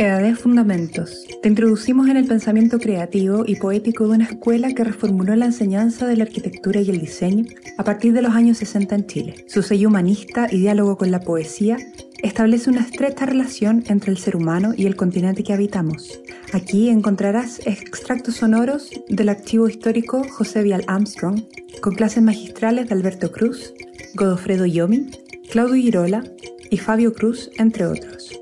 EAD Fundamentos. Te introducimos en el pensamiento creativo y poético de una escuela que reformuló la enseñanza de la arquitectura y el diseño a partir de los años 60 en Chile. Su sello humanista y diálogo con la poesía establece una estrecha relación entre el ser humano y el continente que habitamos. Aquí encontrarás extractos sonoros del archivo histórico José Vial Armstrong, con clases magistrales de Alberto Cruz, Godofredo Yomi, Claudio Girola y Fabio Cruz, entre otros.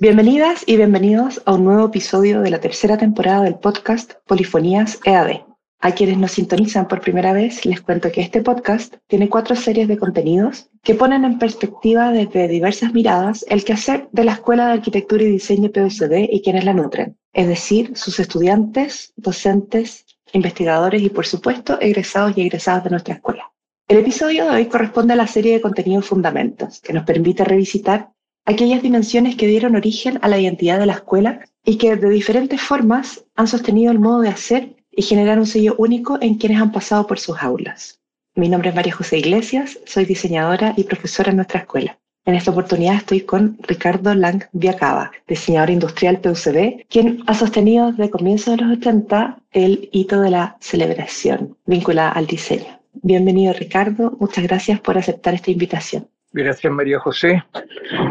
Bienvenidas y bienvenidos a un nuevo episodio de la tercera temporada del podcast Polifonías EAD. A quienes nos sintonizan por primera vez, les cuento que este podcast tiene cuatro series de contenidos que ponen en perspectiva desde diversas miradas el quehacer de la Escuela de Arquitectura y Diseño PUCD y quienes la nutren, es decir, sus estudiantes, docentes, investigadores y, por supuesto, egresados y egresadas de nuestra escuela. El episodio de hoy corresponde a la serie de contenidos Fundamentos, que nos permite revisitar aquellas dimensiones que dieron origen a la identidad de la escuela y que de diferentes formas han sostenido el modo de hacer y generar un sello único en quienes han pasado por sus aulas. Mi nombre es María José Iglesias, soy diseñadora y profesora en nuestra escuela. En esta oportunidad estoy con Ricardo Lang Viacaba, diseñador industrial PUCB, quien ha sostenido desde comienzos de los 80 el hito de la celebración vinculada al diseño. Bienvenido Ricardo, muchas gracias por aceptar esta invitación. Gracias María José.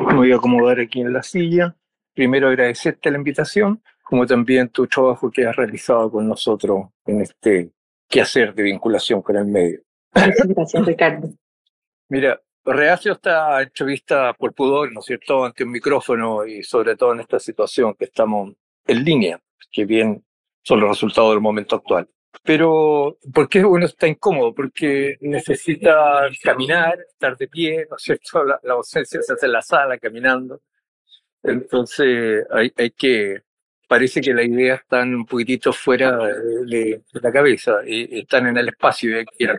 Me voy a acomodar aquí en la silla. Primero agradecerte la invitación, como también tu trabajo que has realizado con nosotros en este quehacer de vinculación con el medio. Gracias Ricardo. Mira, reacio esta entrevista por pudor, ¿no es cierto?, ante un micrófono y sobre todo en esta situación que estamos en línea, que bien son los resultados del momento actual. Pero, ¿por qué uno está incómodo? Porque necesita caminar, estar de pie, ¿no es cierto? La, ausencia se hace en la sala caminando. Entonces, hay, hay que, parece que las ideas están un poquitito fuera de, la cabeza y, están en el espacio y hay que ir a.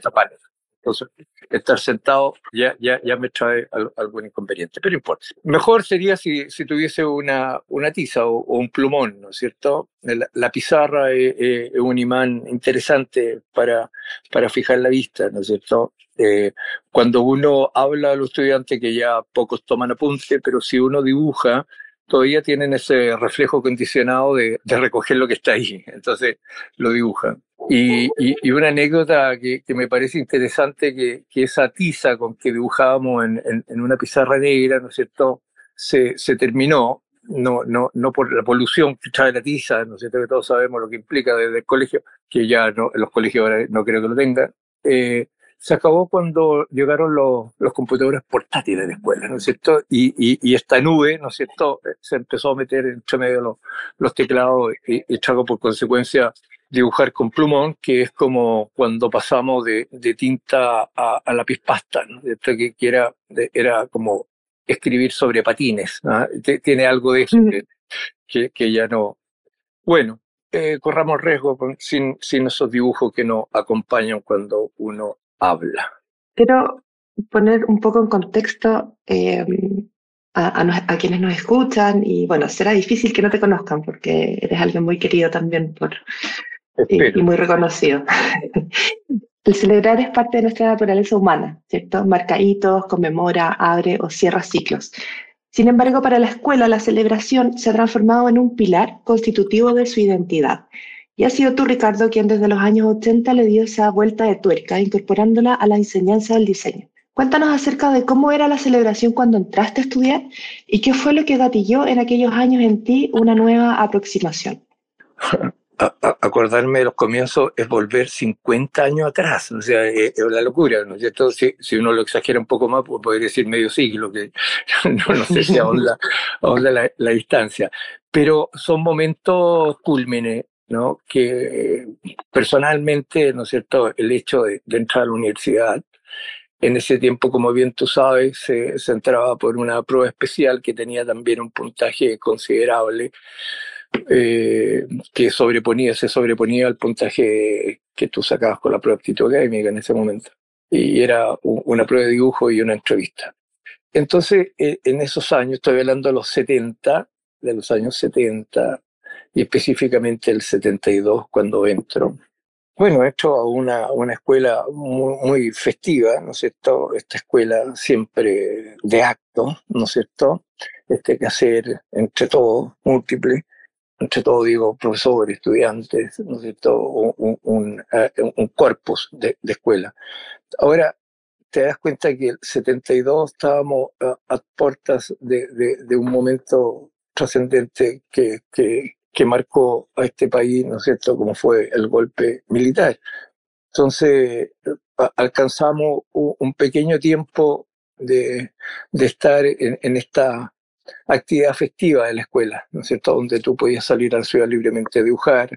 Entonces, estar sentado ya, ya, ya me trae algún inconveniente, pero importa. Mejor sería si, si tuviese una, una tiza o, un plumón, ¿no es cierto? La, pizarra es, un imán interesante para, para fijar la vista, ¿no es cierto? Eh, cuando uno habla a los estudiantes, que ya pocos toman apunte, pero si uno dibuja, todavía tienen ese reflejo condicionado de, de recoger lo que está ahí, entonces lo dibujan. Y, y, una anécdota que, que, me parece interesante, que, que, esa tiza con que dibujábamos en, en, en, una pizarra negra, ¿no es cierto?, se, se terminó, no, no, no por la polución que trae la tiza, ¿no es cierto?, que todos sabemos lo que implica desde el colegio, que ya no, los colegios ahora no creo que lo tengan, eh, se acabó cuando llegaron los, los computadores portátiles de la escuela, ¿no es cierto? Y, y, y, esta nube, ¿no es cierto?, se empezó a meter entre medio los, los teclados y, y trajo por consecuencia dibujar con plumón, que es como cuando pasamos de, de tinta a, a lápiz pasta, ¿no? que, que era, era como escribir sobre patines, ¿no? tiene algo de eso que, que ya no. Bueno, eh, corramos riesgo con, sin, sin esos dibujos que nos acompañan cuando uno habla. Quiero poner un poco en contexto eh, a, a, a, quienes nos escuchan y bueno, será difícil que no te conozcan porque eres alguien muy querido también por, y, y, muy reconocido. El celebrar es parte de nuestra naturaleza humana, ¿cierto? Marca hitos, conmemora, abre o cierra ciclos. Sin embargo, para la escuela la celebración se ha transformado en un pilar constitutivo de su identidad. Y ha sido tú, Ricardo, quien desde los años 80 le dio esa vuelta de tuerca, incorporándola a la enseñanza del diseño. Cuéntanos acerca de cómo era la celebración cuando entraste a estudiar y qué fue lo que gatilló en aquellos años en ti una nueva aproximación. a, a, acordarme de los comienzos es volver 50 años atrás, o sea, es, es una locura, ¿no es cierto? Si, si, uno lo exagera un poco más, pues podría decir medio siglo, que no, no sé si ahonda, ahonda la, la, distancia. Pero son momentos cúlmenes, ¿no? Que personalmente, ¿no es cierto?, el hecho de, de entrar a la universidad, en ese tiempo, como bien tú sabes, se, se entraba por una prueba especial que tenía también un puntaje considerable eh, que sobreponía, se sobreponía al puntaje que tú sacabas con la prueba de aptitud académica en ese momento. Y era una prueba de dibujo y una entrevista. Entonces, eh, en esos años, estoy hablando de los 70, de los años 70, y específicamente el 72, cuando entro. Bueno, hecho a una, una escuela muy, festiva, ¿no es cierto? Esta escuela siempre de acto, ¿no es cierto? este quehacer entre todos, múltiple, entre todos digo profesores, estudiantes, ¿no es cierto? Un, un, eh, un corpus de, de escuela. Ahora, te das cuenta que el 72 estábamos a, puertas de, de, un momento trascendente que, que, que, marcó a este país, ¿no es cierto?, como fue el golpe militar. Entonces, alcanzamos un, pequeño tiempo de, de estar en, en, esta actividad festiva de la escuela, ¿no es cierto?, donde tú podías salir a la ciudad libremente a dibujar,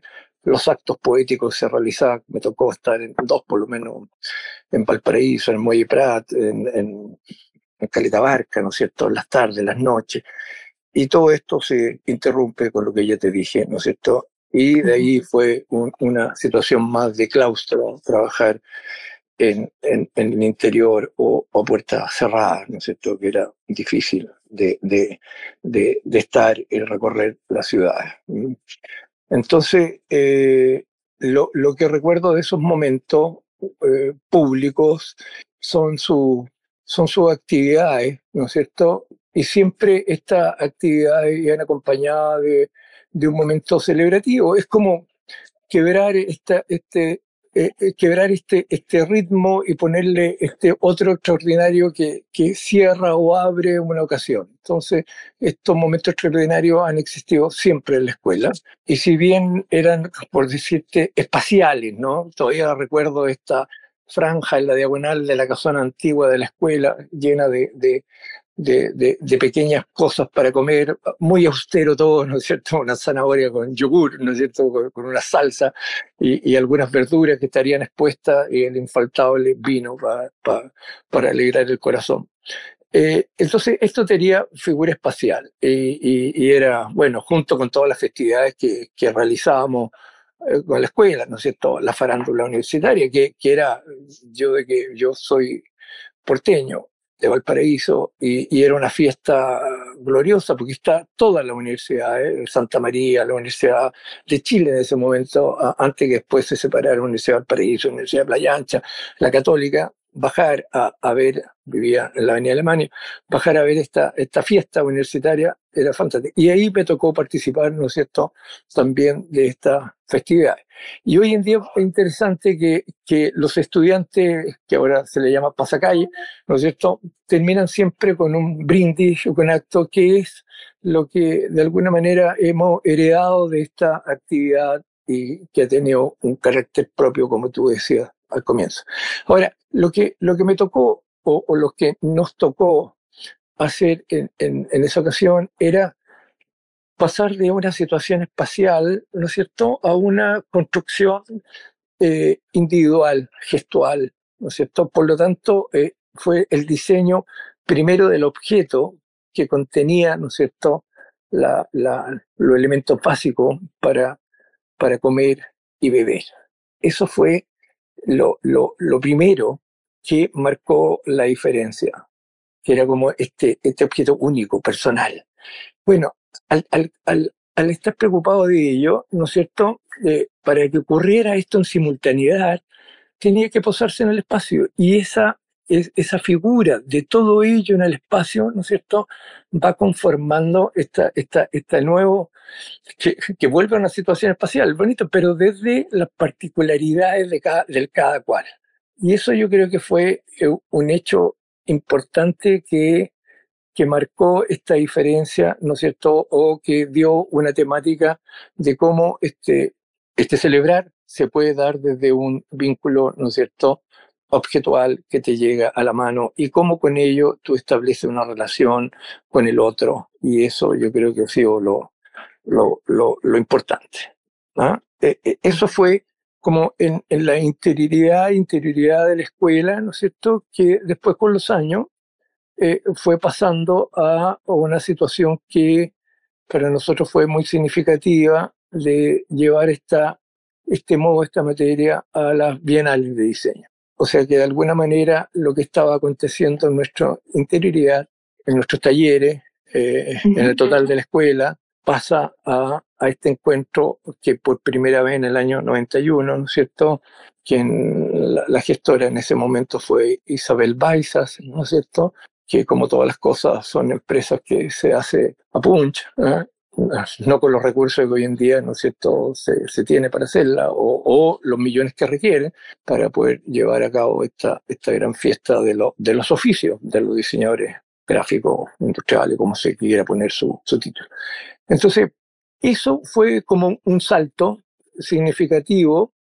los actos poéticos se realizaban, me tocó estar en dos por lo menos, en Valparaíso, en Muelle Prat, en, en, en Caleta Barca, ¿no es cierto?, las tardes, las noches. Y todo esto se interrumpe con lo que ya te dije, ¿no es cierto? Y de ahí fue un, una situación más de claustro, trabajar en, en, en el interior o, o puertas cerradas, ¿no es cierto? Que era difícil de, de, de, de estar y recorrer la ciudad. Entonces, eh, lo, lo, que recuerdo de esos momentos eh, públicos son, su, son sus actividades, ¿no es cierto? Y siempre estas actividades iban acompañadas de, de un momento celebrativo. Es como quebrar esta, este, eh, eh, quebrar este, este ritmo y ponerle este otro extraordinario que, que cierra o abre una ocasión. Entonces, estos momentos extraordinarios han existido siempre en la escuela. Y si bien eran, por decirte, espaciales, ¿no? Todavía recuerdo esta franja en la diagonal de la casona antigua de la escuela, llena de, de, de, de, de, pequeñas cosas para comer, muy austero todo, ¿no es cierto? Una zanahoria con yogur, ¿no es cierto? Con, con una salsa y, y, algunas verduras que estarían expuestas y el infaltable vino para, para, para alegrar el corazón. Eh, entonces, esto tenía figura espacial y, y, y, era, bueno, junto con todas las festividades que, que realizábamos eh, con la escuela, ¿no es cierto? La farándula universitaria, que, que era, yo de que yo soy porteño, de Valparaíso y, y, era una fiesta gloriosa porque está toda la universidad, ¿eh? Santa María, la Universidad de Chile en ese momento, antes que después se separara la Universidad de Valparaíso, la Universidad de Playa Ancha, la Católica, bajar a, a, ver, vivía en la Avenida Alemania, bajar a ver esta, esta fiesta universitaria era fantástico. Y ahí me tocó participar, ¿no es cierto?, también de esta festividad. Y hoy en día es interesante que, que los estudiantes, que ahora se le llama pasacalle, ¿no es cierto?, terminan siempre con un brindis o con acto que es lo que de alguna manera hemos heredado de esta actividad y que ha tenido un carácter propio, como tú decías al comienzo. Ahora, lo que, lo que me tocó o, o lo que nos tocó hacer en, en, esa ocasión era pasar de una situación espacial, ¿no es cierto?, a una construcción eh, individual, gestual, ¿no es cierto? Por lo tanto, eh, fue el diseño primero del objeto que contenía, ¿no es cierto?, la, los elementos básicos para, para comer y beber. Eso fue lo, lo, lo primero que marcó la diferencia, que era como este, este objeto único, personal. Bueno, al, al, al, al estar preocupado de ello, ¿no es cierto? Eh, para que ocurriera esto en simultaneidad, tenía que posarse en el espacio. Y esa, es, esa figura de todo ello en el espacio, ¿no es cierto?, va conformando esta, esta, esta nuevo, que, que vuelve a una situación espacial, bonito, pero desde las particularidades de cada, del cada cual. Y eso yo creo que fue eh, un hecho importante que, que marcó esta diferencia, ¿no es cierto?, o que dio una temática de cómo este, este celebrar se puede dar desde un vínculo, ¿no es cierto?, objetual que te llega a la mano y cómo con ello tú estableces una relación con el otro. Y eso yo creo que ha sido lo, lo, lo, lo importante. ¿no? Eh, eh, eso fue como en, en, la interioridad, interioridad de la escuela, ¿no es cierto?, que después con los años eh, fue pasando a una situación que para nosotros fue muy significativa de llevar esta, este modo, esta materia a las bienales de diseño. O sea que de alguna manera lo que estaba aconteciendo en nuestra interioridad, en nuestros talleres, eh, en el total de la escuela, pasa a, a, este encuentro que por primera vez en el año 91, ¿no es cierto? Quien la, la gestora en ese momento fue Isabel Baizas, ¿no es cierto? que como todas las cosas son empresas que se hace a punch, ¿eh? no con los recursos que hoy en día, ¿no es cierto?, se, tiene para hacerla, o, los millones que requiere para poder llevar a cabo esta, esta gran fiesta de, lo, de los oficios de los diseñadores gráficos, industriales, como se quiera poner su, título. Entonces, eso fue como un salto significativo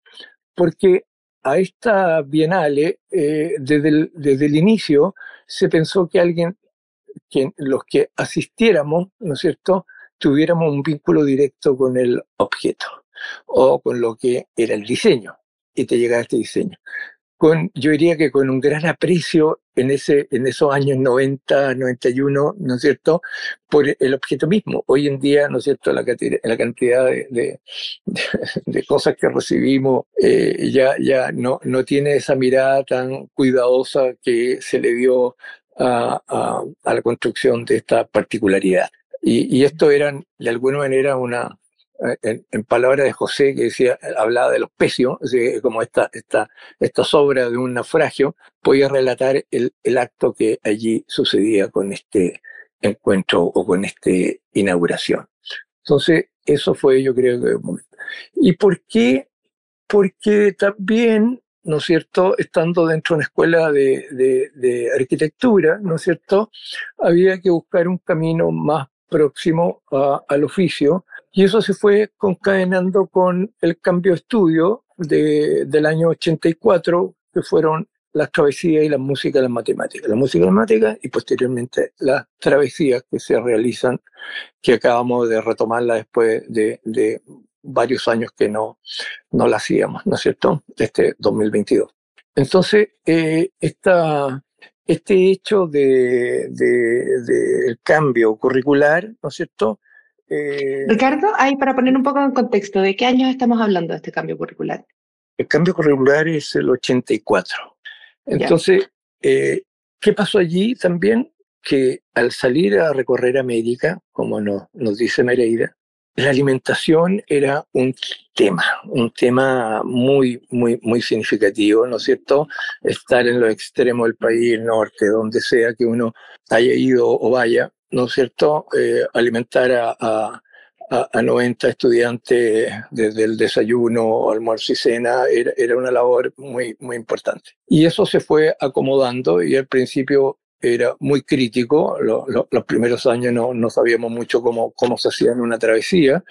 porque a esta bienale, eh, desde, el, desde el inicio, se pensó que alguien, los que asistiéramos, ¿no es cierto?, tuviéramos un vínculo directo con el objeto o con lo que era el diseño y te llegaba este diseño con, yo diría que con un gran aprecio en, ese, en esos años 90, 91, ¿no es cierto?, por el objeto mismo. Hoy en día, ¿no es cierto?, la, la cantidad de, de, de, cosas que recibimos eh, ya, ya no, no tiene esa mirada tan cuidadosa que se le dio a, a, a la construcción de esta particularidad. Y, y esto eran, de alguna manera, una, en, en, palabras de José, que decía, hablaba de los pecios, como esta, esta, esta sobra de un naufragio, podía relatar el, el acto que allí sucedía con este encuentro o con esta inauguración. Entonces, eso fue, yo creo que. ¿Y por qué? Porque también, ¿no es cierto?, estando dentro de una escuela de, de, de arquitectura, ¿no es cierto?, había que buscar un camino más próximo al oficio, y eso se fue concadenando con el cambio de estudio de, del año 84, que fueron las travesías y la música y las matemáticas. La música y las matemáticas y posteriormente las travesías que se realizan, que acabamos de retomarla después de, de varios años que no, no la hacíamos, ¿no es cierto? Este 2022. Entonces, eh, esta, este hecho del de, de cambio curricular, ¿no es cierto? Eh, Ricardo, ahí para poner un poco en contexto, ¿de qué años estamos hablando de este cambio curricular? El cambio curricular es el 84. Entonces, eh, ¿qué pasó allí también? Que al salir a recorrer América, como nos, nos dice Mereida, la alimentación era un tema, un tema muy, muy, muy significativo, ¿no es cierto? Estar en los extremos del país, norte, donde sea que uno haya ido o vaya, ¿no es cierto?, eh, alimentar a, a, a, 90 estudiantes desde el desayuno, almuerzo y cena era, era una labor muy, muy importante. Y eso se fue acomodando y al principio era muy crítico. Lo, lo, los primeros años no, no sabíamos mucho cómo, cómo se hacía en una travesía.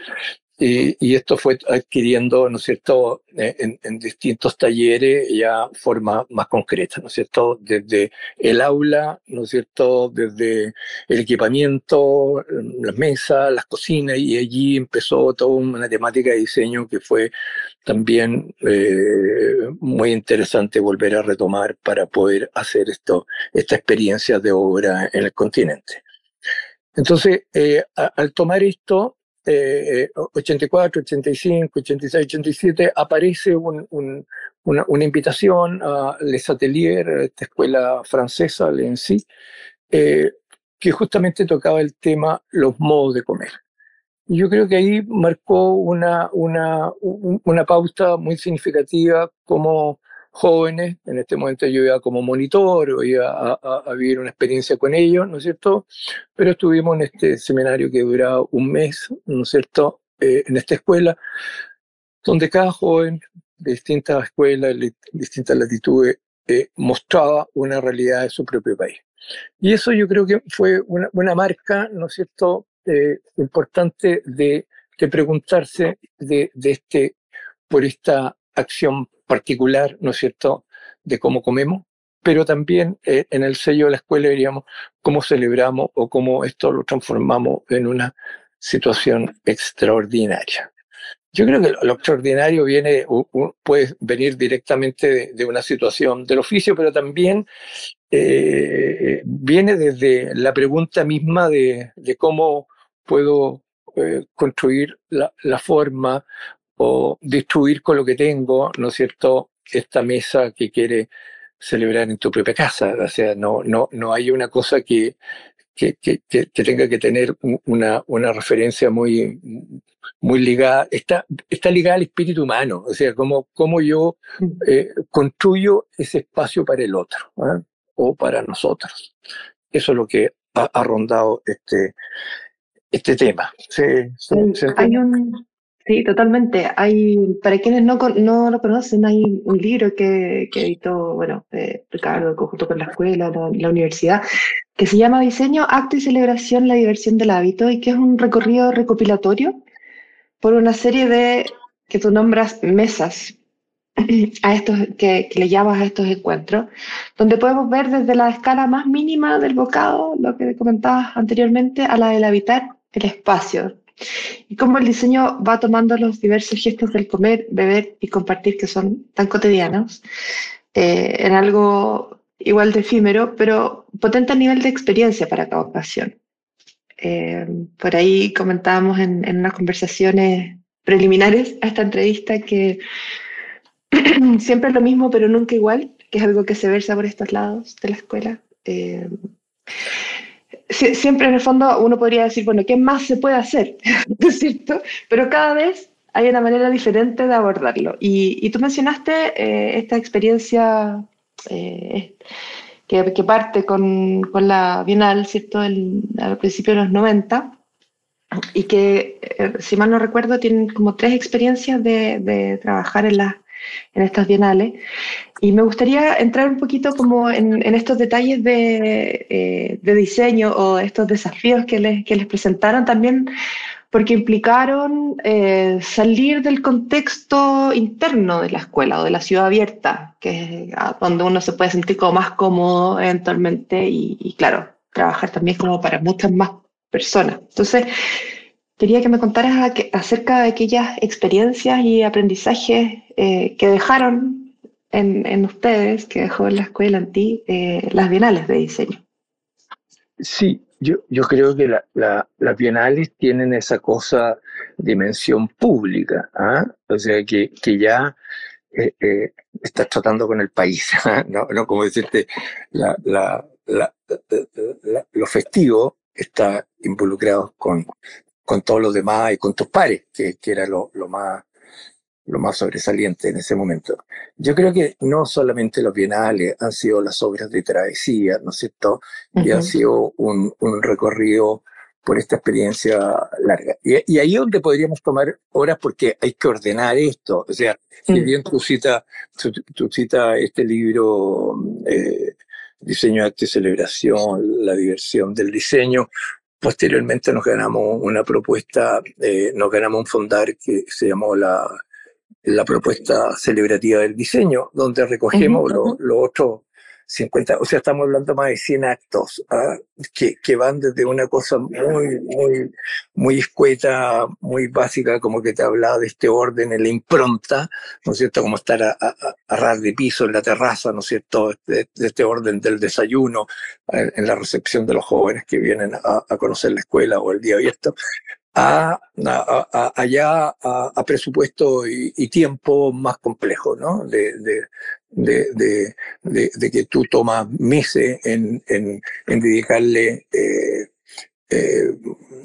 Y, y, esto fue adquiriendo, ¿no es cierto?, eh, en, en, distintos talleres ya forma más concreta, ¿no es cierto?, desde el aula, ¿no es cierto?, desde el equipamiento, las mesas, las cocinas, y allí empezó toda una temática de diseño que fue también eh, muy interesante volver a retomar para poder hacer esto, esta experiencia de obra en el continente. Entonces, eh, al tomar esto, eh, 84, 85, 86, 87, aparece un, un, una, una, invitación a Les Ateliers, esta escuela francesa, l'ENSI, eh, que justamente tocaba el tema los modos de comer. Yo creo que ahí marcó una, una, una pauta muy significativa como jóvenes, en este momento yo iba como monitor o iba a, a, a, vivir una experiencia con ellos, ¿no es cierto? Pero estuvimos en este seminario que duraba un mes, ¿no es cierto?, eh, en esta escuela, donde cada joven de distintas escuelas, de distintas latitudes, eh, mostraba una realidad de su propio país. Y eso yo creo que fue una, una marca, ¿no es cierto?, eh, importante de, de preguntarse de, de este, por esta acción particular, ¿no es cierto?, de cómo comemos, pero también eh, en el sello de la escuela diríamos cómo celebramos o cómo esto lo transformamos en una situación extraordinaria. Yo creo que lo extraordinario viene, puede venir directamente de, una situación del oficio, pero también eh, viene desde la pregunta misma de, cómo puedo eh, construir la, forma o destruir con lo que tengo, ¿no es cierto?, esta mesa que quiere celebrar en tu propia casa. O sea, no, no, no hay una cosa que, que, que, que tenga que tener una, una referencia muy, muy ligada, está, está ligada al espíritu humano, o sea, cómo, cómo yo eh, construyo ese espacio para el otro ¿eh? o para nosotros. Eso es lo que ha, rondado este, este tema. hay un, sí, totalmente. Hay, para quienes no, no lo conocen, hay un libro que, que editó, bueno, eh, Ricardo, junto con la escuela, la, universidad, que se llama Diseño, Acto y Celebración, la diversión del hábito, y que es un recorrido recopilatorio por una serie de, que tú nombras, mesas a estos que, le llamas a estos encuentros, donde podemos ver desde la escala más mínima del bocado, lo que comentabas anteriormente, a la del habitar el espacio. Y cómo el diseño va tomando los diversos gestos del comer, beber y compartir que son tan cotidianos eh, en algo igual de efímero, pero potente a nivel de experiencia para cada ocasión. Eh, por ahí comentábamos en, en unas conversaciones preliminares a esta entrevista que siempre es lo mismo, pero nunca igual, que es algo que se versa por estos lados de la escuela. Eh, siempre en el fondo uno podría decir, bueno, ¿qué más se puede hacer? es cierto? Pero cada vez hay una manera diferente de abordarlo. Y, tú mencionaste eh, esta experiencia eh, que, que, parte con, con, la Bienal, ¿cierto? El, al principio de los 90 y que, si mal no recuerdo, tienen como tres experiencias de, de trabajar en las en estas bienales. Y me gustaría entrar un poquito como en, estos detalles eh, de, diseño o estos desafíos que les, que les presentaron también, porque implicaron eh, salir del contexto interno de la escuela o de la ciudad abierta, que es donde uno se puede sentir como más cómodo eventualmente y, y claro, trabajar también como para muchas más personas. Entonces, Quería que me contaras acerca de aquellas experiencias y aprendizajes eh, que dejaron en, ustedes, que dejó en la escuela en ti, eh, las bienales de diseño. Sí, yo, yo creo que las bienales tienen esa cosa, dimensión pública, ¿ah? o sea, que, que ya eh, estás tratando con el país, ¿ah? no, no como decirte, la, lo festivo está involucrado con, con todos los demás y con tus pares, que, que era lo, lo, más, lo más sobresaliente en ese momento. Yo creo que no solamente los bienales han sido las obras de travesía, ¿no es cierto? Y han sido un, un recorrido por esta experiencia larga. Y, y, ahí es donde podríamos tomar horas porque hay que ordenar esto. O sea, si bien tú citas tu, cita este libro, eh, Diseño, Arte y Celebración, la diversión del diseño, Posteriormente nos ganamos una propuesta, eh, nos ganamos un fondar que se llamó la, la propuesta celebrativa del diseño, donde recogemos los lo otros 50, o sea, estamos hablando más de 100 actos ¿ah? que, que, van desde una cosa muy, muy, muy escueta, muy básica, como que te hablaba de este orden en la impronta, ¿no es cierto? Como estar a, a, ras de piso en la terraza, ¿no es cierto? De, este orden del desayuno, en, la recepción de los jóvenes que vienen a, a conocer la escuela o el día abierto, a, a, allá a, presupuesto y, tiempo más complejo, ¿no? De, de, de, de, que tú tomas meses en, en, en dedicarle eh, eh,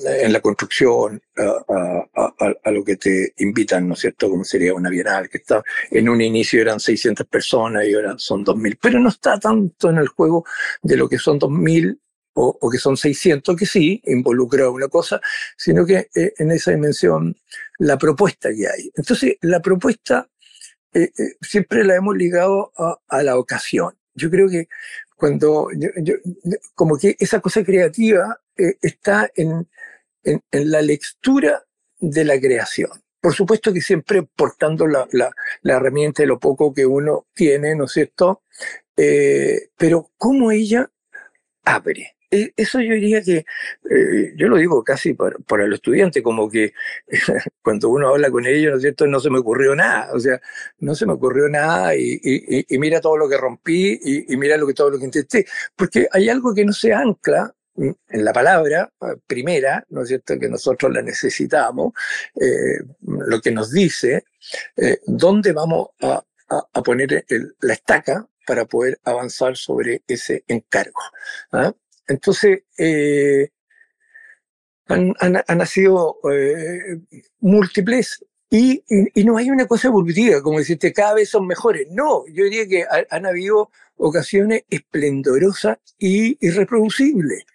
en la construcción a, a, a, lo que te invitan, ¿no es cierto? Como sería una bienal, que está en un inicio eran 600 personas y ahora son 2.000, pero no está tanto en el juego de lo que son 2.000 o, o, que son 600, que sí, involucra una cosa, sino que eh, en esa dimensión la propuesta que hay. Entonces, la propuesta eh, eh, siempre la hemos ligado a, la ocasión. Yo creo que cuando, como que esa cosa creativa está en, en, la lectura de la creación. Por supuesto que siempre portando la, la, la herramienta de lo poco que uno tiene, ¿no es cierto? pero cómo ella abre eso yo diría que, eh, yo lo digo casi para, para los estudiantes, como que cuando uno habla con ellos, ¿no es cierto?, no se me ocurrió nada, o sea, no se me ocurrió nada y, mira todo lo que rompí y, mira lo que, todo lo que intenté, porque hay algo que no se ancla en la palabra eh, primera, ¿no es cierto?, que nosotros la necesitamos, eh, lo que nos dice eh, dónde vamos a, poner la estaca para poder avanzar sobre ese encargo. ¿ah? Entonces, eh, han, han, han, nacido eh, múltiples Y, y, no hay una cosa evolutiva, como decirte, cada vez son mejores. No, yo diría que han habido ocasiones esplendorosas y irreproducibles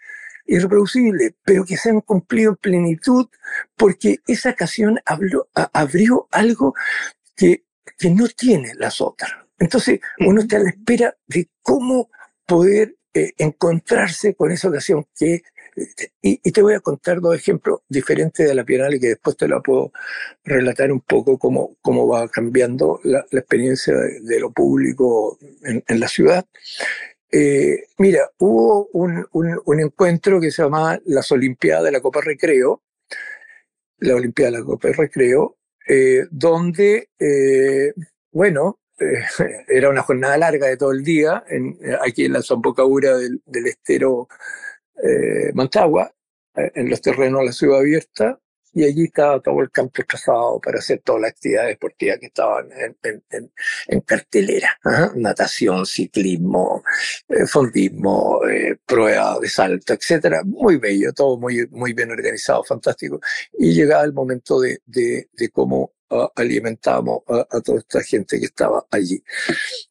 irreproducibles, pero que se han cumplido en plenitud porque esa ocasión abrió algo que, que no tiene las otras. Entonces, uno está a la espera de cómo poder eh, encontrarse con esa ocasión que y, te voy a contar dos ejemplos diferentes de la Bienal y que después te la puedo relatar un poco cómo, cómo va cambiando la, experiencia de, lo público en, la ciudad. Eh, mira, hubo un, un, encuentro que se llamaba las Olimpiadas de la Copa Recreo, la Olimpiada de la Copa Recreo, eh, donde, eh, bueno, eh, era una jornada larga de todo el día, en, aquí en la Zambocadura del, del estero eh, Mantagua, en los terrenos de la ciudad abierta, y allí estaba todo el campo trazado para hacer todas las actividades deportivas que estaban en, en, en, cartelera. ¿ah? Natación, ciclismo, eh, fondismo, eh, prueba de salto, etcétera. Muy bello, todo muy, muy bien organizado, fantástico. Y llegaba el momento de, de, de cómo uh, alimentábamos a, a, toda esta gente que estaba allí.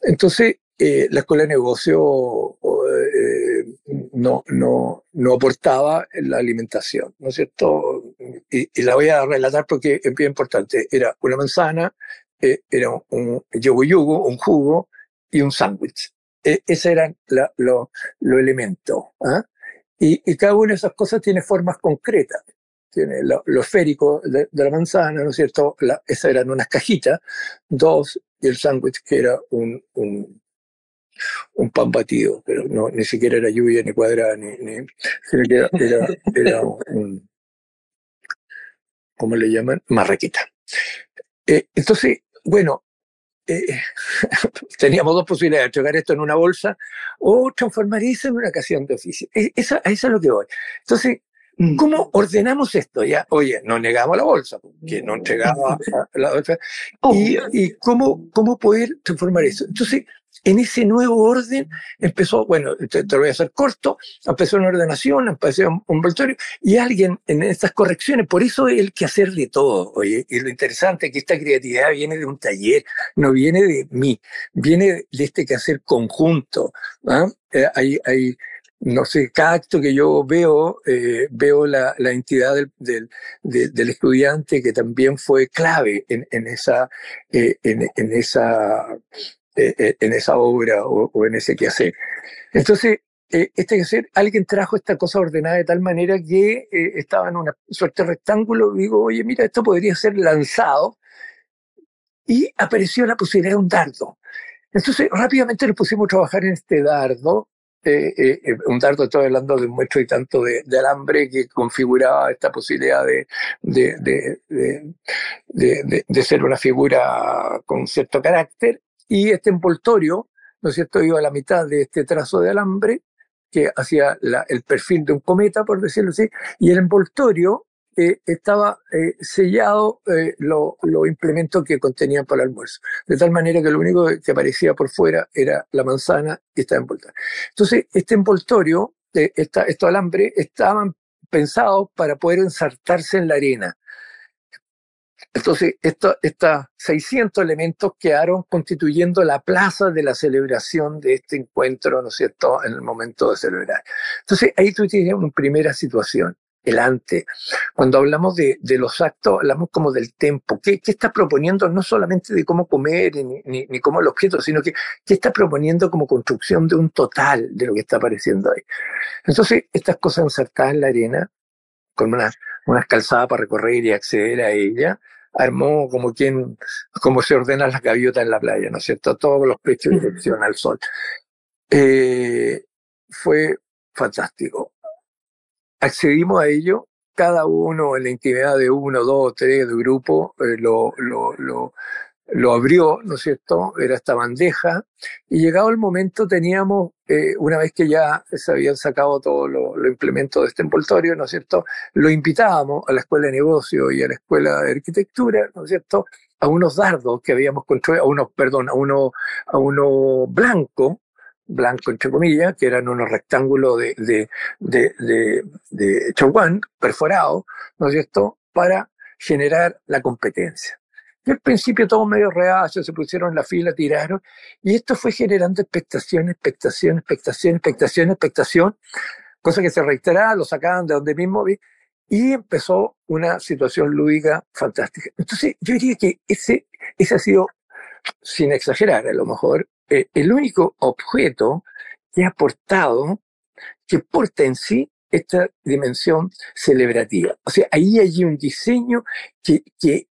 Entonces, eh, la escuela de negocio eh, no, no, no aportaba la alimentación, ¿no es cierto? Y, y, la voy a relatar porque es bien importante. Era una manzana, eh, era un yugo yugo, un jugo y un sándwich. Eh, esos eran los lo, lo elementos. ¿ah? Y, y, cada una de esas cosas tiene formas concretas. Tiene lo, lo esférico de, de, la manzana, ¿no es cierto? La, esas eran unas cajitas, dos, y el sándwich que era un, un un pan batido, pero no, ni siquiera era lluvia ni cuadrada, ni, ni era, era, era un, ¿cómo le llaman? Marraqueta. Eh, entonces, bueno, eh, teníamos dos posibilidades, entregar esto en una bolsa o transformar eso en una ocasión de oficio. E, esa, a eso es lo que voy. Entonces. ¿Cómo ordenamos esto? Ya, oye, no negamos la bolsa, que no entregaba la bolsa. Y, y cómo, cómo poder transformar eso. Entonces, en ese nuevo orden empezó, bueno, te, te, lo voy a hacer corto, empezó una ordenación, empezó un envoltorio, y alguien en estas correcciones, por eso es el que hacer de todo, oye, y lo interesante es que esta creatividad viene de un taller, no viene de mí, viene de este quehacer conjunto. ¿ah? Eh, hay, hay, no sé, cada acto que yo veo, eh, veo la, la entidad del, del, del, estudiante que también fue clave en, en esa, eh, en, esa eh, en esa obra o, en ese quehacer. Entonces, este quehacer, alguien trajo esta cosa ordenada de tal manera que estaba en una suerte rectángulo, digo, oye, mira, esto podría ser lanzado, y apareció la posibilidad de un dardo. Entonces, rápidamente nos pusimos a trabajar en este dardo, eh, eh, un dardo, estoy hablando de un metro y tanto de, alambre que configuraba esta posibilidad de, de, de, de, ser una figura con cierto carácter, y este envoltorio, ¿no es cierto?, iba a la mitad de este trazo de alambre que hacía el perfil de un cometa, por decirlo así, y el envoltorio eh, estaba eh, sellado eh, los lo implementos que contenían para el almuerzo. De tal manera que lo único que aparecía por fuera era la manzana y estaba envoltorio. Entonces, este envoltorio, eh, esta, estos alambres, estaban pensados para poder ensartarse en la arena. Entonces, estos 600 elementos quedaron constituyendo la plaza de la celebración de este encuentro, ¿no es cierto?, en el momento de celebrar. Entonces, ahí tú tienes una primera situación, el antes. Cuando hablamos de, de los actos, hablamos como del tempo. ¿Qué, ¿Qué, está proponiendo no solamente de cómo comer ni, ni, ni cómo el objeto, sino que qué está proponiendo como construcción de un total de lo que está apareciendo ahí? Entonces, estas cosas insertadas en la arena, con unas, unas calzadas para recorrer y acceder a ella, armó como quien, como se ordenan las gaviotas en la playa, ¿no es cierto? Todos los pechos en dirección al sol. Eh, fue fantástico. Accedimos a ello, cada uno en la intimidad de uno, dos, tres de grupo, eh, lo, lo, lo, lo abrió, ¿no es cierto? Era esta bandeja y llegado el momento teníamos, eh, una vez que ya se habían sacado todos los lo implementos de este envoltorio, ¿no es cierto? Lo invitábamos a la escuela de negocio y a la escuela de arquitectura, ¿no es cierto? A unos dardos que habíamos construido, a unos, perdón, a uno, a uno blanco, blanco entre comillas, que eran unos rectángulos de, de, de, de, de chaguán perforados, ¿no es cierto? Para generar la competencia. Y al principio todos medio reacios, se pusieron en la fila, tiraron, y esto fue generando expectación, expectación, expectación, expectación, expectación, cosa que se reiteraba, lo sacaban de donde mismo vi, y empezó una situación lúdica fantástica. Entonces, yo diría que ese, ese ha sido, sin exagerar a lo mejor, eh, el único objeto que ha aportado, que porta en sí esta dimensión celebrativa. O sea, ahí hay un diseño que, que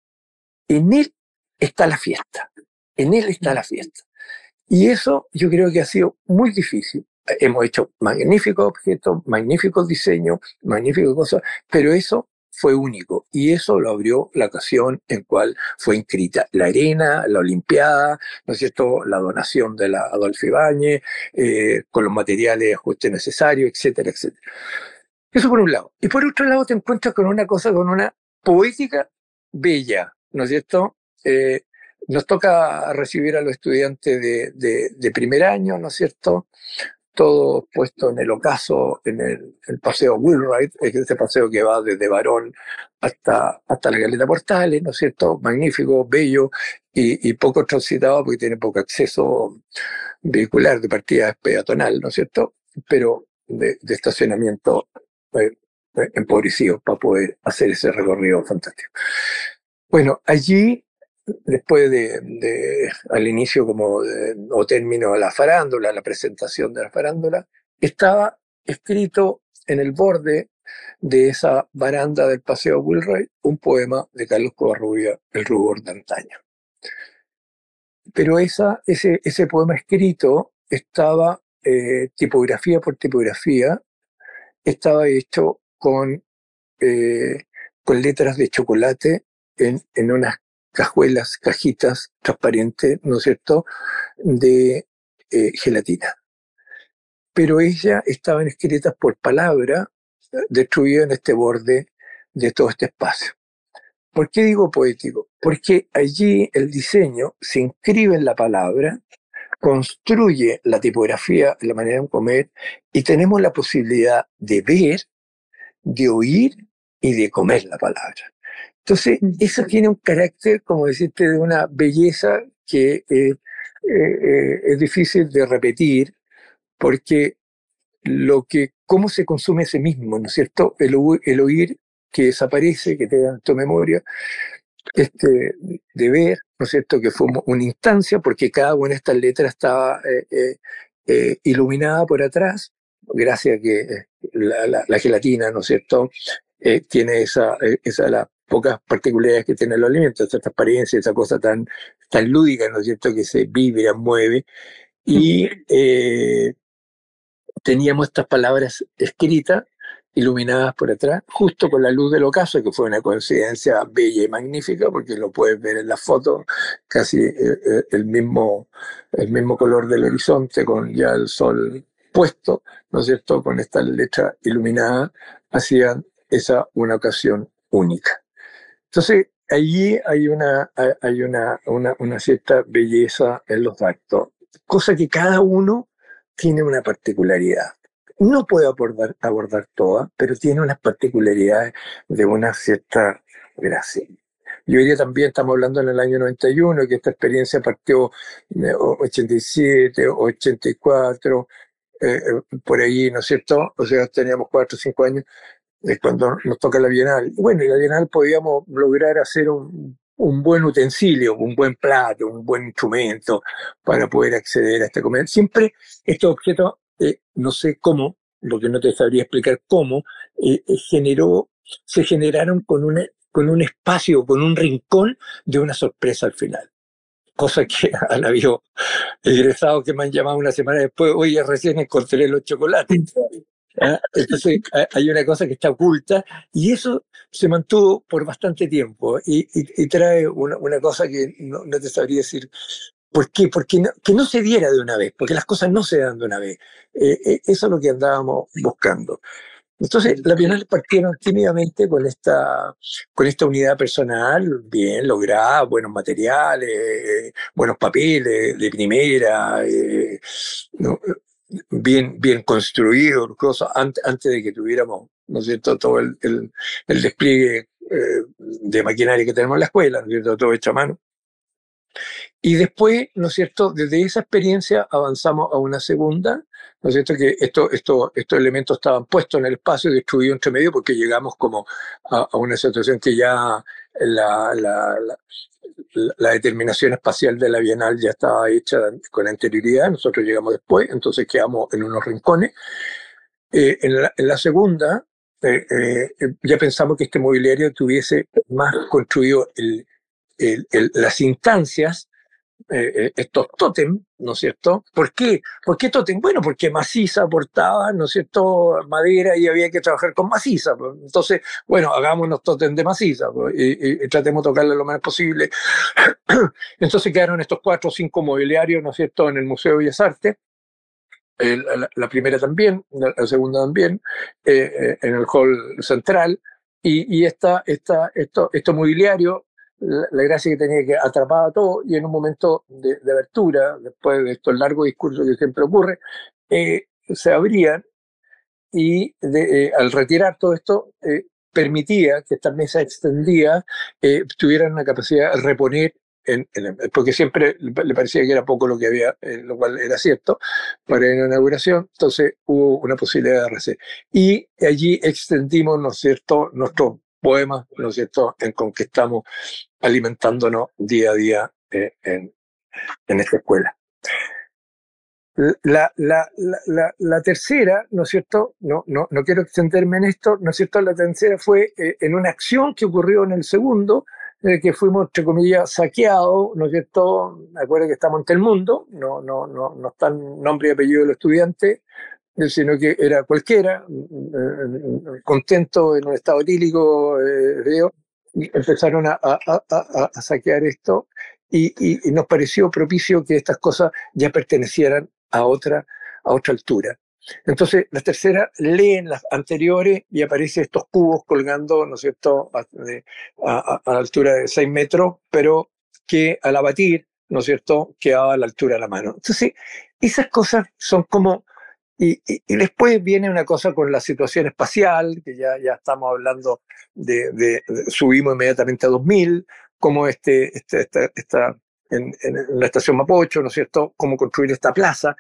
en él está la fiesta. En él está la fiesta. Y eso yo creo que ha sido muy difícil. Hemos hecho magníficos objetos, magníficos diseños, magníficas cosas, pero eso fue único y eso lo abrió la ocasión en cual fue inscrita la arena, la olimpiada, ¿no es cierto?, la donación de la Adolfo Ibáñez, eh, con los materiales ajuste necesarios, etcétera, etcétera. Eso por un lado. Y por otro lado te encuentras con una cosa, con una poética bella, ¿no es cierto? Eh, nos toca recibir a los estudiantes de, de, de primer año, ¿no es cierto? Todo puesto en el ocaso, en el, paseo Wheelwright, ese paseo que va desde Barón hasta, hasta la Galeta Portales, ¿no es cierto? Magnífico, bello y, poco transitado porque tiene poco acceso vehicular de partida peatonal, ¿no es cierto? Pero de, estacionamiento eh, empobrecido para poder hacer ese recorrido fantástico. Bueno, allí después de, al inicio como o término de la farándula, la presentación de la farándula, estaba escrito en el borde de esa baranda del Paseo Wilroy un poema de Carlos Covarrubia, El rubor de antaño. Pero esa, ese, ese poema escrito estaba eh, tipografía por tipografía, estaba hecho con, eh, con letras de chocolate en, en unas cajuelas, cajitas transparentes, ¿no es cierto?, de eh, gelatina. Pero ellas estaban escritas por palabra, destruidas en este borde de todo este espacio. ¿Por qué digo poético? Porque allí el diseño se inscribe en la palabra, construye la tipografía, la manera de comer, y tenemos la posibilidad de ver, de oír y de comer la palabra. Entonces, eso tiene un carácter, como decirte, de una belleza que eh, eh, es difícil de repetir, porque lo que, cómo se consume ese mismo, ¿no es cierto? El, el oír que desaparece, que te da tu memoria, este, de ver, ¿no es cierto?, que fue una instancia, porque cada una de estas letras estaba eh, iluminada por atrás, gracias a que la, la, gelatina, ¿no es cierto?, tiene esa, esa la pocas particularidades que tienen los alimentos, esa transparencia, esa cosa tan, tan lúdica, ¿no es cierto?, que se vibra, mueve. Y eh, teníamos estas palabras escritas, iluminadas por atrás, justo con la luz del ocaso, que fue una coincidencia bella y magnífica, porque lo puedes ver en la foto, casi eh, eh, el mismo, el mismo color del horizonte, con ya el sol puesto, ¿no es cierto?, con esta letra iluminada, hacían esa una ocasión única. Entonces, allí hay una, hay una, una, cierta belleza en los actos, cosa que cada uno tiene una particularidad. No puedo abordar, abordar todas, pero tiene unas particularidades de una cierta gracia. Yo diría también, estamos hablando en el año 91, que esta experiencia partió en 87, 84, eh, eh, por ahí, ¿no es cierto? O sea, teníamos cuatro o cinco años, es cuando nos toca la Bienal. Bueno, en la Bienal podíamos lograr hacer un, un, buen utensilio, un buen plato, un buen instrumento para poder acceder a esta comida. Siempre estos objetos, eh, no sé cómo, lo que no te sabría explicar cómo, eh, eh, generó, se generaron con, una, con un espacio, con un rincón de una sorpresa al final cosa que han habido egresados que me han llamado una semana después, oye, recién encontré los chocolates. ¿Ah? Entonces hay una cosa que está oculta y eso se mantuvo por bastante tiempo y, trae una, cosa que no, te sabría decir. ¿Por qué? Porque no, que no se diera de una vez, porque las cosas no se dan de una vez. Eh, eh, eso es lo que andábamos buscando. Entonces, la Bienal partieron tímidamente con esta, con esta unidad personal, bien lograda, buenos materiales, buenos papeles de primera, eh, bien, bien construido, cosas, antes, antes de que tuviéramos, ¿no es cierto?, todo el, el, despliegue eh, de maquinaria que tenemos en la escuela, ¿no es cierto?, todo hecho a mano. Y después, ¿no es cierto?, desde esa experiencia avanzamos a una segunda, ¿no es cierto?, que esto, esto, estos elementos estaban puestos en el espacio y destruidos entre medio porque llegamos como a, una situación que ya la, la, la, determinación espacial de la Bienal ya estaba hecha con anterioridad, nosotros llegamos después, entonces quedamos en unos rincones. Eh, en, la, segunda, eh, eh, ya pensamos que este mobiliario tuviese más construido las instancias, eh, eh, estos tótem, ¿no es cierto? ¿Por qué? ¿Por qué tótem? Bueno, porque maciza aportaba, ¿no es cierto?, madera y había que trabajar con maciza. Pues. Entonces, bueno, hagámonos tótem de maciza pues, y, tratemos de tocarle lo más posible. Entonces quedaron estos cuatro o cinco mobiliarios, ¿no es cierto?, en el Museo de Bellas Artes. la, primera también, la, segunda también, eh, en el hall central, y, y esta, esta, esto, esto mobiliario la, gracia que tenía que atrapaba todo y en un momento de, abertura, después de estos largos discursos que siempre ocurre, eh, se abrían y eh, al retirar todo esto eh, permitía que estas mesas extendidas tuvieran una capacidad de reponer en, porque siempre le parecía que era poco lo que había, lo cual era cierto, para la inauguración, entonces hubo una posibilidad de rehacer. Y allí extendimos, ¿no es cierto?, nuestro poemas, ¿no es cierto?, en con que estamos alimentándonos día a día eh, en, en, esta escuela. La, la, la, la, tercera, ¿no es cierto? No, no, no quiero extenderme en esto, ¿no es cierto? La tercera fue eh, en una acción que ocurrió en el segundo, eh, que fuimos, entre comillas, saqueados, ¿no es cierto? Acuerdo que estamos ante el mundo, no, no, no, no está el nombre y apellido del estudiante, sino que era cualquiera, mm, mm, mm, contento en un estado etílico, eh, y empezaron a, saquear esto y, nos pareció propicio que estas cosas ya pertenecieran a otra, a otra altura. Entonces, la tercera leen las anteriores y aparecen estos cubos colgando, ¿no es cierto?, a, a, la altura de 6 metros, pero que al abatir, ¿no es cierto?, quedaba a la altura de la mano. Entonces, esas cosas son como y, después viene una cosa con la situación espacial, que ya, ya estamos hablando de, subimos inmediatamente a 2000, como este, este, esta, esta en, la estación Mapocho, ¿no es cierto?, cómo construir esta plaza.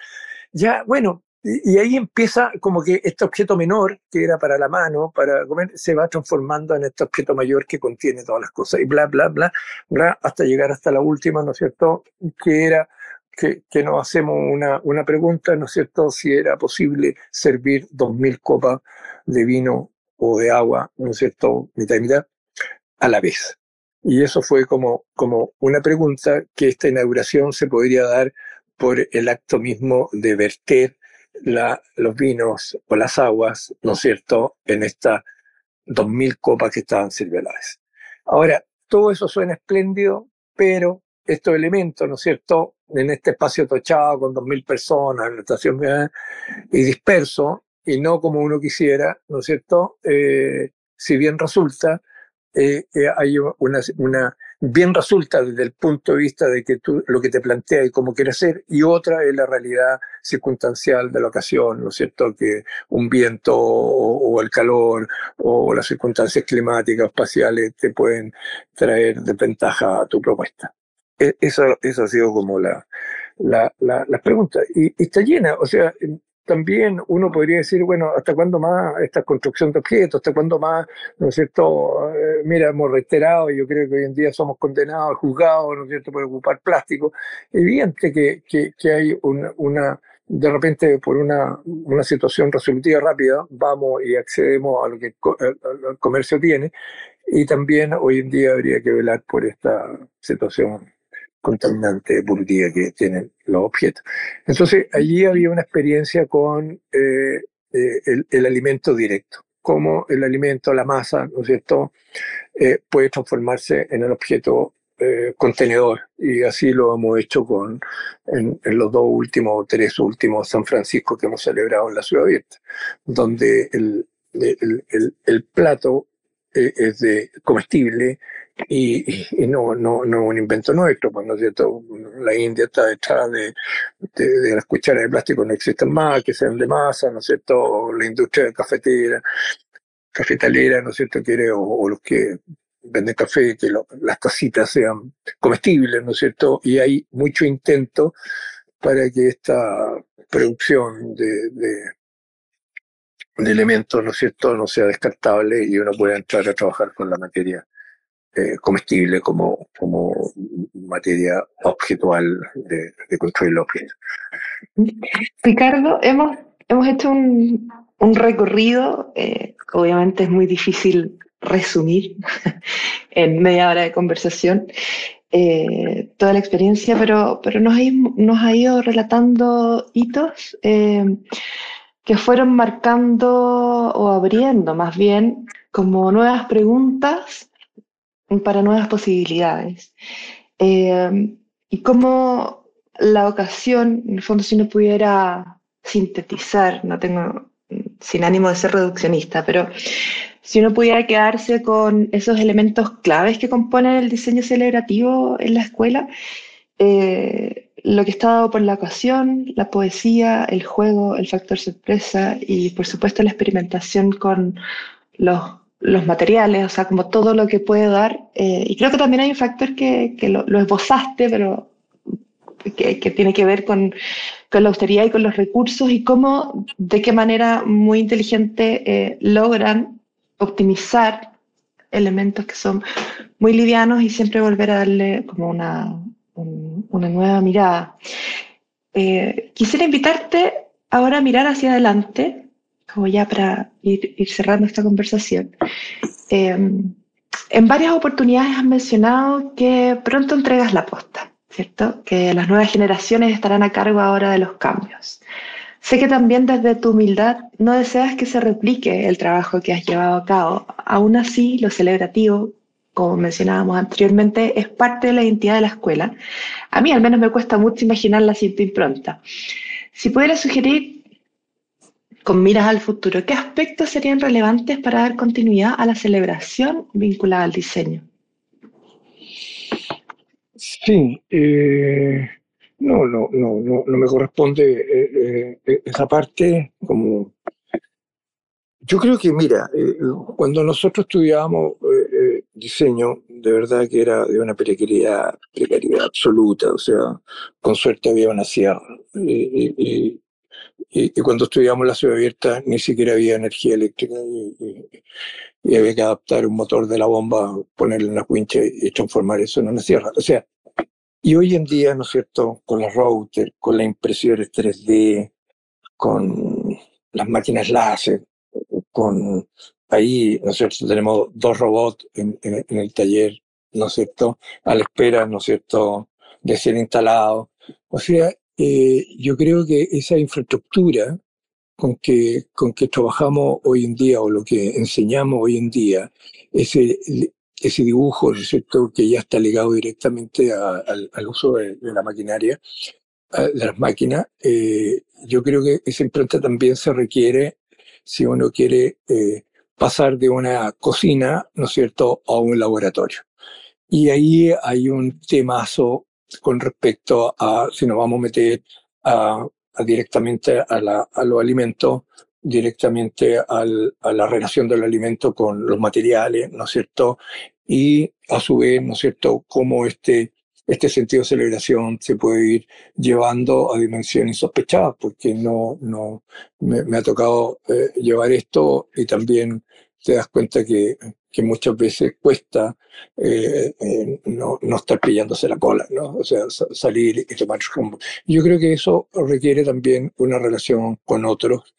Ya, bueno, y, ahí empieza como que este objeto menor, que era para la mano, para comer, se va transformando en este objeto mayor que contiene todas las cosas, y bla, bla, bla, bla, hasta llegar hasta la última, ¿no es cierto?, que era que, nos hacemos una, una, pregunta, ¿no es cierto?, si era posible servir dos mil copas de vino o de agua, ¿no es cierto?, mitad y mitad, a la vez. Y eso fue como, como una pregunta que esta inauguración se podría dar por el acto mismo de verter la, los vinos o las aguas, ¿no es cierto?, en estas dos mil copas que estaban vez. Ahora, todo eso suena espléndido, pero estos elementos, ¿no es cierto?, en este espacio tochado con dos mil personas en la estación y disperso, y no como uno quisiera, ¿no es cierto? Eh, si bien resulta, eh, eh, hay una, una, bien resulta desde el punto de vista de que tú lo que te plantea y cómo quieres hacer, y otra es la realidad circunstancial de la ocasión, ¿no es cierto? Que un viento o, o el calor o las circunstancias climáticas, espaciales te pueden traer desventaja a tu propuesta. E, eso, eso ha sido como la, la, la, pregunta. Y, está llena, o sea, también uno podría decir, bueno, ¿hasta cuándo más esta construcción de objetos? ¿Hasta cuándo más, no es cierto? Eh, mira, hemos reiterado, yo creo que hoy en día somos condenados, juzgados, ¿no es cierto?, por ocupar plástico. Evidente que, que, hay una, de repente por una, una situación resolutiva rápida, vamos y accedemos a lo que el comercio tiene. Y también hoy en día habría que velar por esta situación contaminante burguía que tienen los objetos. Entonces, allí había una experiencia con eh, eh, el, alimento directo, cómo el alimento, la masa, ¿no es cierto?, eh, puede transformarse en el objeto contenedor. Y así lo hemos hecho con, en, los dos últimos, tres últimos San Francisco que hemos celebrado en la ciudad abierta, donde el, el, el plato es de comestible, y, y, no, no, no un invento nuestro, pues no es cierto, la India está detrás de, de, las cucharas de plástico no existen más, que sean de masa, ¿no es cierto? la industria cafetera, cafetalera, ¿no es cierto? Quiere, o, los que venden café, que las tacitas sean comestibles, ¿no es cierto? Y hay mucho intento para que esta producción de, de, elementos, ¿no es cierto?, no sea descartable y uno pueda entrar a trabajar con la materia eh, comestible como, como materia objetual de, de control objeto. Ricardo, hemos, hemos hecho un, un recorrido, eh, obviamente es muy difícil resumir en media hora de conversación eh, toda la experiencia, pero, pero nos, nos ha ido relatando hitos que fueron marcando o abriendo más bien como nuevas preguntas para nuevas posibilidades. y cómo la ocasión, en el fondo, si no pudiera sintetizar, no tengo sin ánimo de ser reduccionista, pero si uno pudiera quedarse con esos elementos claves que componen el diseño celebrativo en la escuela, eh, lo que está dado por la ocasión, la poesía, el juego, el factor sorpresa y por supuesto la experimentación con los, los materiales, o sea, como todo lo que puede dar. Eh, y creo que también hay un factor que, que lo, esbozaste, pero que, tiene que ver con, con, la austeridad y con los recursos y cómo, de qué manera muy inteligente eh, logran optimizar elementos que son muy livianos y siempre volver a darle como una, una nueva mirada. Eh, quisiera invitarte ahora a mirar hacia adelante, como ya para ir, ir cerrando esta conversación. Eh, en varias oportunidades has mencionado que pronto entregas la posta. ¿cierto? Que las nuevas generaciones estarán a cargo ahora de los cambios. Sé que también desde tu humildad no deseas que se replique el trabajo que has llevado a cabo. Aún así, lo celebrativo, como mencionábamos anteriormente, es parte de la identidad de la escuela. A mí al menos me cuesta mucho imaginarla sin tu impronta. Si pudieras sugerir, con miras al futuro, ¿qué aspectos serían relevantes para dar continuidad a la celebración vinculada al diseño? Sí, eh, no, no, no, no, me corresponde eh, eh, esa parte como... Yo creo que, mira, cuando nosotros estudiábamos diseño, de verdad que era de una precariedad, precariedad absoluta, o sea, con suerte había una sierra. Y, cuando estudiamos la ciudad abierta ni siquiera había energía eléctrica y, había que adaptar un motor de la bomba, ponerle una cuincha y transformar eso en una sierra. O sea, y hoy en día, ¿no es cierto?, con los routers, con las impresiones 3D, con las máquinas láser, con ahí, ¿no es cierto?, tenemos dos robots en, el taller, ¿no es cierto?, a la espera, ¿no es cierto?, de ser instalados. O sea, eh, yo creo que esa infraestructura con que, con que trabajamos hoy en día o lo que enseñamos hoy en día, ese, ese dibujo, ¿no es cierto?, que ya está ligado directamente al, uso de, la maquinaria, de las máquinas, eh, yo creo que esa impronta también se requiere si uno quiere eh, pasar de una cocina, ¿no es cierto?, a un laboratorio. Y ahí hay un temazo con respecto a si nos vamos a meter a, directamente a, la, a los alimentos, directamente al, a la relación del alimento con los materiales, ¿no es cierto? Y a su vez, ¿no es cierto?, cómo este, este sentido de celebración se puede ir llevando a dimensiones insospechadas, porque no, no, me, ha tocado eh, llevar esto y también te das cuenta que, que muchas veces cuesta eh, eh, no, no, estar pillándose la cola, ¿no? O sea, salir y tomar rumbo. Yo creo que eso requiere también una relación con otros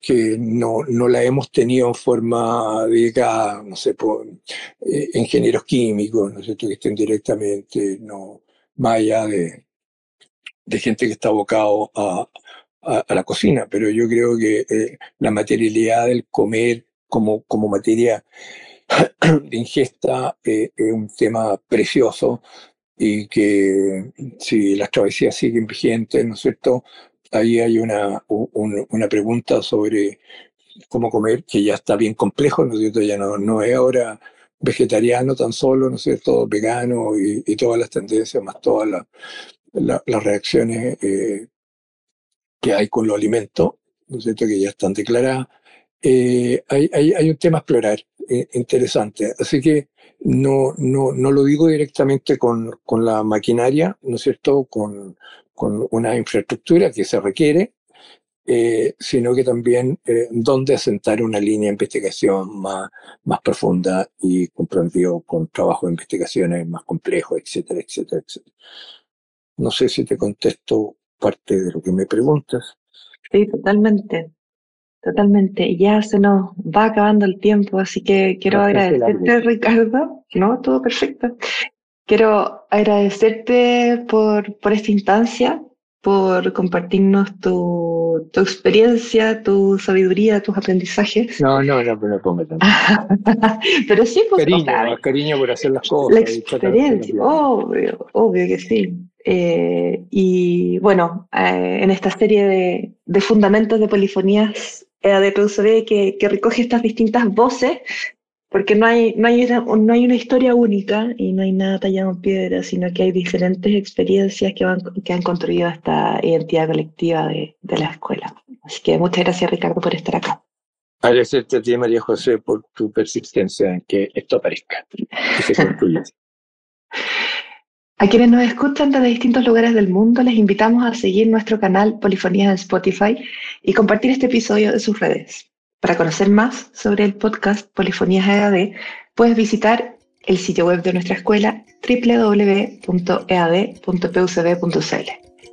que no, no la hemos tenido en forma dedicada, no sé, por eh, ingenieros químicos, ¿no sé, que estén directamente, no, más allá de, de gente que está abocado a, a, la cocina, pero yo creo que eh, la materialidad del comer como, como materia de ingesta eh, es un tema precioso y que si las travesías siguen vigentes, ¿no es cierto?, ahí hay una, una pregunta sobre cómo comer, que ya está bien complejo, ¿no es cierto? Ya no, no es ahora vegetariano tan solo, ¿no es cierto? Vegano y, todas las tendencias, más todas las reacciones eh, que hay con los alimentos, ¿no es cierto? Que ya están declaradas. Eh, hay, hay, hay, un tema a explorar eh, interesante. Así que no, no, no lo digo directamente con, con la maquinaria, ¿no es cierto?, con, con una infraestructura que se requiere, eh, sino que también eh, dónde asentar una línea de investigación más, más profunda y comprendido con trabajo de investigaciones más complejos, etcétera, etcétera, etcétera. No sé si te contesto parte de lo que me preguntas. Sí, totalmente. Totalmente. Ya se nos va acabando el tiempo, así que quiero agradecerte, Ricardo. No, todo perfecto. Quiero agradecerte por, por esta instancia, por compartirnos tu, tu experiencia, tu sabiduría, tus aprendizajes. No, no, no, pero no tanto. pero sí, pues. Cariño, cariño por hacer las cosas. La experiencia, obvio, obvio que sí. Eh, y bueno, eh, en esta serie de, de fundamentos de polifonías EAD PUCB que, que recoge estas distintas voces porque no hay, no, hay, no hay una historia única y no hay nada tallado en piedra, sino que hay diferentes experiencias que, van, que han construido esta identidad colectiva de, de, la escuela. Así que muchas gracias, Ricardo, por estar acá. Agradecerte a ti, María José, por tu persistencia en que esto aparezca y se concluya. A quienes nos escuchan desde distintos lugares del mundo, les invitamos a seguir nuestro canal Polifonía en Spotify y compartir este episodio en sus redes. Para conocer más sobre el podcast Polifonías EAD, puedes visitar el sitio web de nuestra escuela www.ead.pucb.cl.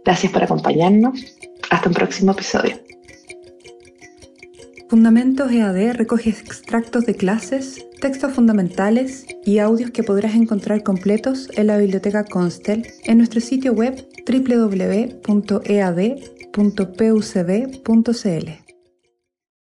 Gracias por acompañarnos. Hasta un próximo episodio. Fundamentos EAD recoge extractos de clases, textos fundamentales y audios que podrás encontrar completos en la biblioteca Constel en nuestro sitio web www.ead.pucb.cl.